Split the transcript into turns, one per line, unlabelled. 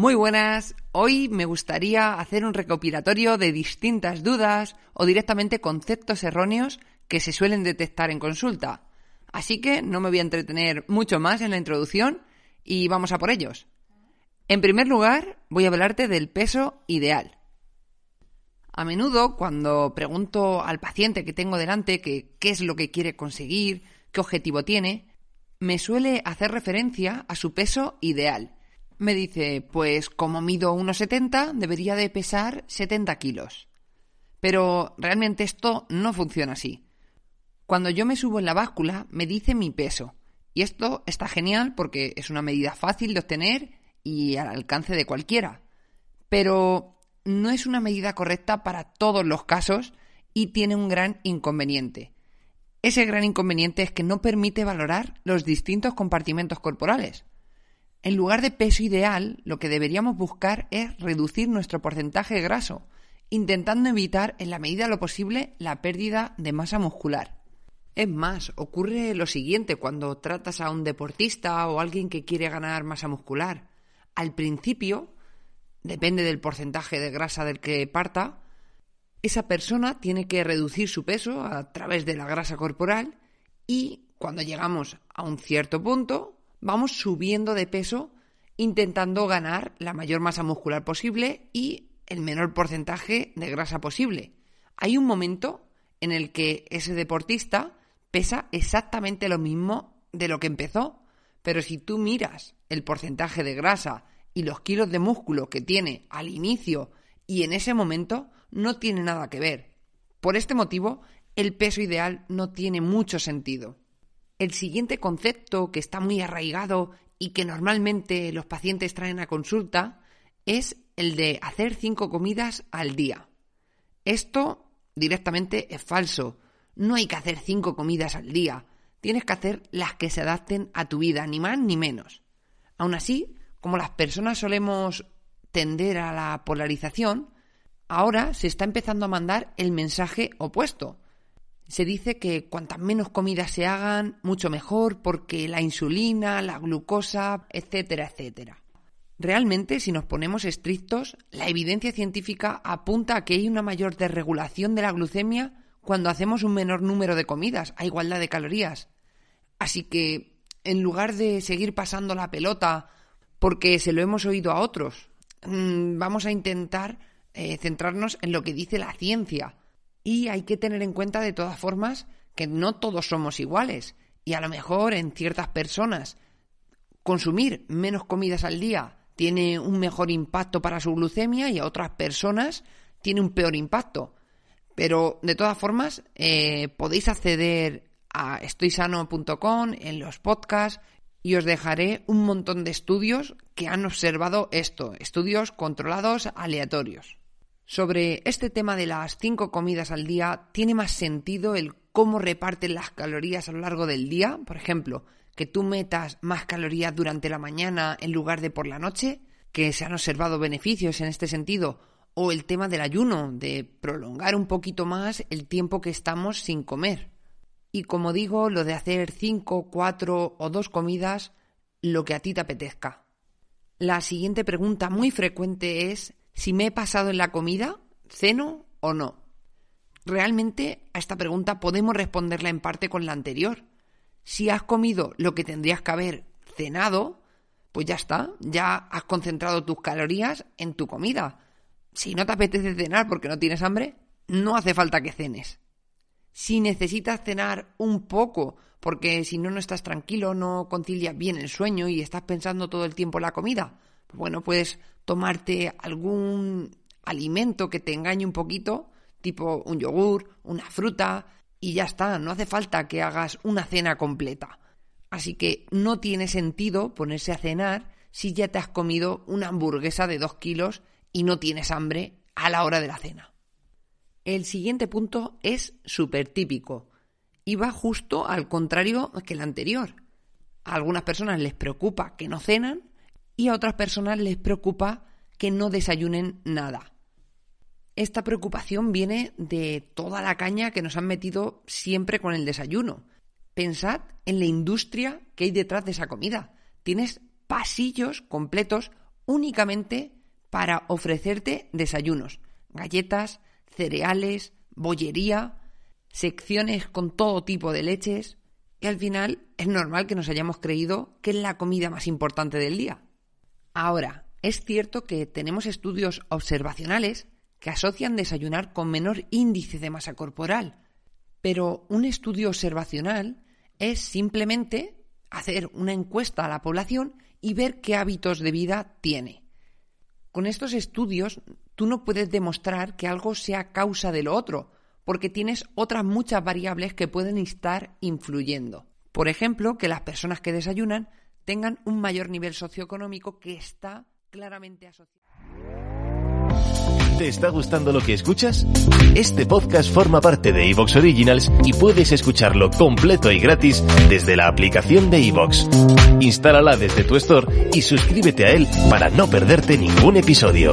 Muy buenas, hoy me gustaría hacer un recopilatorio de distintas dudas o directamente conceptos erróneos que se suelen detectar en consulta. Así que no me voy a entretener mucho más en la introducción y vamos a por ellos. En primer lugar, voy a hablarte del peso ideal. A menudo, cuando pregunto al paciente que tengo delante que qué es lo que quiere conseguir, qué objetivo tiene, me suele hacer referencia a su peso ideal. Me dice, pues como mido 1,70, debería de pesar 70 kilos. Pero realmente esto no funciona así. Cuando yo me subo en la báscula, me dice mi peso. Y esto está genial porque es una medida fácil de obtener y al alcance de cualquiera. Pero no es una medida correcta para todos los casos y tiene un gran inconveniente. Ese gran inconveniente es que no permite valorar los distintos compartimentos corporales. En lugar de peso ideal, lo que deberíamos buscar es reducir nuestro porcentaje graso, intentando evitar en la medida de lo posible la pérdida de masa muscular. Es más, ocurre lo siguiente cuando tratas a un deportista o alguien que quiere ganar masa muscular. Al principio, depende del porcentaje de grasa del que parta, esa persona tiene que reducir su peso a través de la grasa corporal y cuando llegamos a un cierto punto, vamos subiendo de peso intentando ganar la mayor masa muscular posible y el menor porcentaje de grasa posible. Hay un momento en el que ese deportista pesa exactamente lo mismo de lo que empezó. Pero si tú miras el porcentaje de grasa y los kilos de músculo que tiene al inicio y en ese momento, no tiene nada que ver. Por este motivo, el peso ideal no tiene mucho sentido. El siguiente concepto que está muy arraigado y que normalmente los pacientes traen a consulta es el de hacer cinco comidas al día. Esto directamente es falso. No hay que hacer cinco comidas al día. Tienes que hacer las que se adapten a tu vida, ni más ni menos. Aún así, como las personas solemos tender a la polarización, ahora se está empezando a mandar el mensaje opuesto. Se dice que cuantas menos comidas se hagan, mucho mejor, porque la insulina, la glucosa, etcétera, etcétera. Realmente, si nos ponemos estrictos, la evidencia científica apunta a que hay una mayor desregulación de la glucemia cuando hacemos un menor número de comidas a igualdad de calorías. Así que, en lugar de seguir pasando la pelota porque se lo hemos oído a otros, mm, vamos a intentar eh, centrarnos en lo que dice la ciencia. Y hay que tener en cuenta de todas formas que no todos somos iguales. Y a lo mejor en ciertas personas consumir menos comidas al día tiene un mejor impacto para su glucemia y a otras personas tiene un peor impacto. Pero de todas formas, eh, podéis acceder a estoysano.com en los podcasts y os dejaré un montón de estudios que han observado esto, estudios controlados aleatorios. Sobre este tema de las cinco comidas al día, tiene más sentido el cómo reparten las calorías a lo largo del día. Por ejemplo, que tú metas más calorías durante la mañana en lugar de por la noche, que se han observado beneficios en este sentido, o el tema del ayuno, de prolongar un poquito más el tiempo que estamos sin comer. Y como digo, lo de hacer cinco, cuatro o dos comidas, lo que a ti te apetezca. La siguiente pregunta muy frecuente es si me he pasado en la comida, ceno o no. Realmente a esta pregunta podemos responderla en parte con la anterior. Si has comido lo que tendrías que haber cenado, pues ya está, ya has concentrado tus calorías en tu comida. Si no te apetece cenar porque no tienes hambre, no hace falta que cenes. Si necesitas cenar un poco, porque si no, no estás tranquilo, no concilias bien el sueño y estás pensando todo el tiempo en la comida, pues bueno, puedes tomarte algún alimento que te engañe un poquito, tipo un yogur, una fruta, y ya está, no hace falta que hagas una cena completa. Así que no tiene sentido ponerse a cenar si ya te has comido una hamburguesa de dos kilos y no tienes hambre a la hora de la cena. El siguiente punto es súper típico y va justo al contrario que el anterior. A algunas personas les preocupa que no cenan y a otras personas les preocupa que no desayunen nada. Esta preocupación viene de toda la caña que nos han metido siempre con el desayuno. Pensad en la industria que hay detrás de esa comida. Tienes pasillos completos únicamente para ofrecerte desayunos, galletas, cereales, bollería, secciones con todo tipo de leches, y al final es normal que nos hayamos creído que es la comida más importante del día. Ahora, es cierto que tenemos estudios observacionales que asocian desayunar con menor índice de masa corporal, pero un estudio observacional es simplemente hacer una encuesta a la población y ver qué hábitos de vida tiene. Con estos estudios tú no puedes demostrar que algo sea causa de lo otro, porque tienes otras muchas variables que pueden estar influyendo. Por ejemplo, que las personas que desayunan tengan un mayor nivel socioeconómico que está claramente asociado.
¿Te está gustando lo que escuchas? Este podcast forma parte de Evox Originals y puedes escucharlo completo y gratis desde la aplicación de Evox. Instálala desde tu store y suscríbete a él para no perderte ningún episodio.